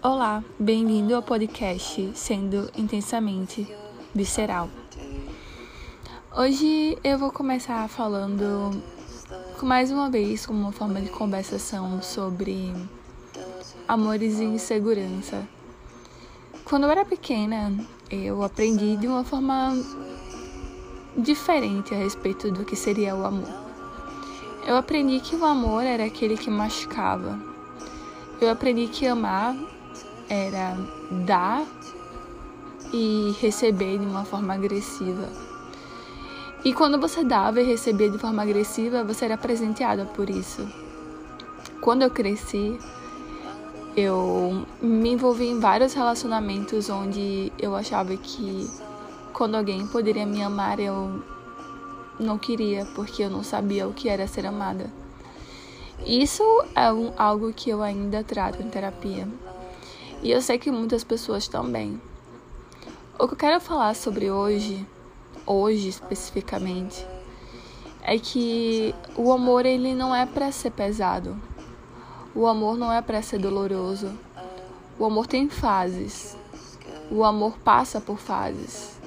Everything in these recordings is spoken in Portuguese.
Olá, bem-vindo ao podcast Sendo Intensamente Visceral. Hoje eu vou começar falando mais uma vez como uma forma de conversação sobre amores e insegurança. Quando eu era pequena, eu aprendi de uma forma diferente a respeito do que seria o amor. Eu aprendi que o amor era aquele que machucava. Eu aprendi que amar era dar e receber de uma forma agressiva. E quando você dava e recebia de forma agressiva, você era presenteada por isso. Quando eu cresci, eu me envolvi em vários relacionamentos onde eu achava que quando alguém poderia me amar, eu não queria, porque eu não sabia o que era ser amada. Isso é um, algo que eu ainda trato em terapia. E eu sei que muitas pessoas também. O que eu quero falar sobre hoje, hoje especificamente, é que o amor ele não é para ser pesado. O amor não é para ser doloroso. O amor tem fases. O amor passa por fases.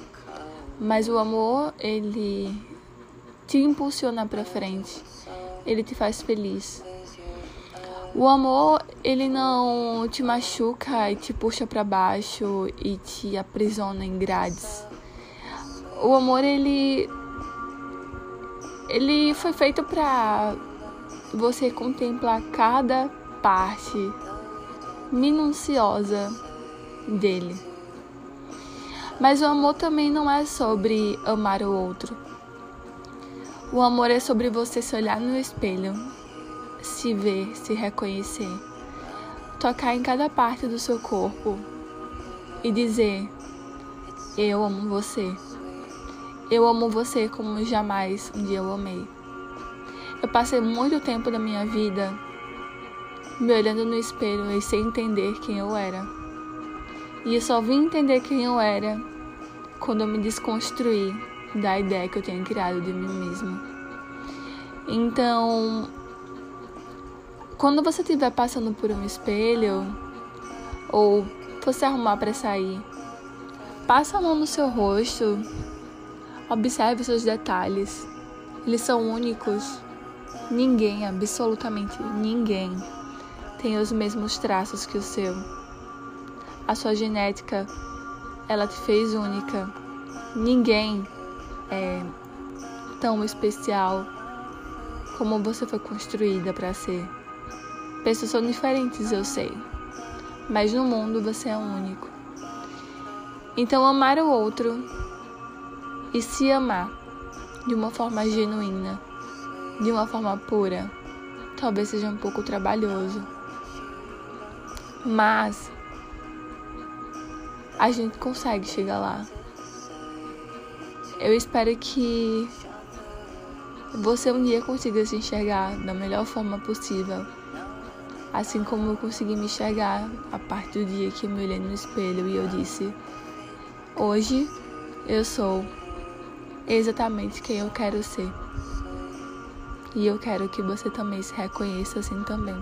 Mas o amor ele te impulsiona para frente. Ele te faz feliz. O amor, ele não te machuca e te puxa para baixo e te aprisiona em grades. O amor, ele ele foi feito para você contemplar cada parte minuciosa dele. Mas o amor também não é sobre amar o outro. O amor é sobre você se olhar no espelho se ver, se reconhecer, tocar em cada parte do seu corpo e dizer: Eu amo você. Eu amo você como jamais um dia eu amei. Eu passei muito tempo da minha vida me olhando no espelho e sem entender quem eu era. E eu só vim entender quem eu era quando eu me desconstruí da ideia que eu tinha criado de mim mesmo. Então, quando você estiver passando por um espelho ou você arrumar para sair, passa a mão no seu rosto, observe seus detalhes. Eles são únicos. Ninguém, absolutamente ninguém, tem os mesmos traços que o seu. A sua genética, ela te fez única. Ninguém é tão especial como você foi construída para ser. Pessoas são diferentes, eu sei. Mas no mundo você é único. Então, amar o outro e se amar de uma forma genuína, de uma forma pura, talvez seja um pouco trabalhoso. Mas a gente consegue chegar lá. Eu espero que você um dia consiga se enxergar da melhor forma possível Assim como eu consegui me enxergar a partir do dia que eu me olhei no espelho e eu disse: Hoje eu sou exatamente quem eu quero ser. E eu quero que você também se reconheça assim também.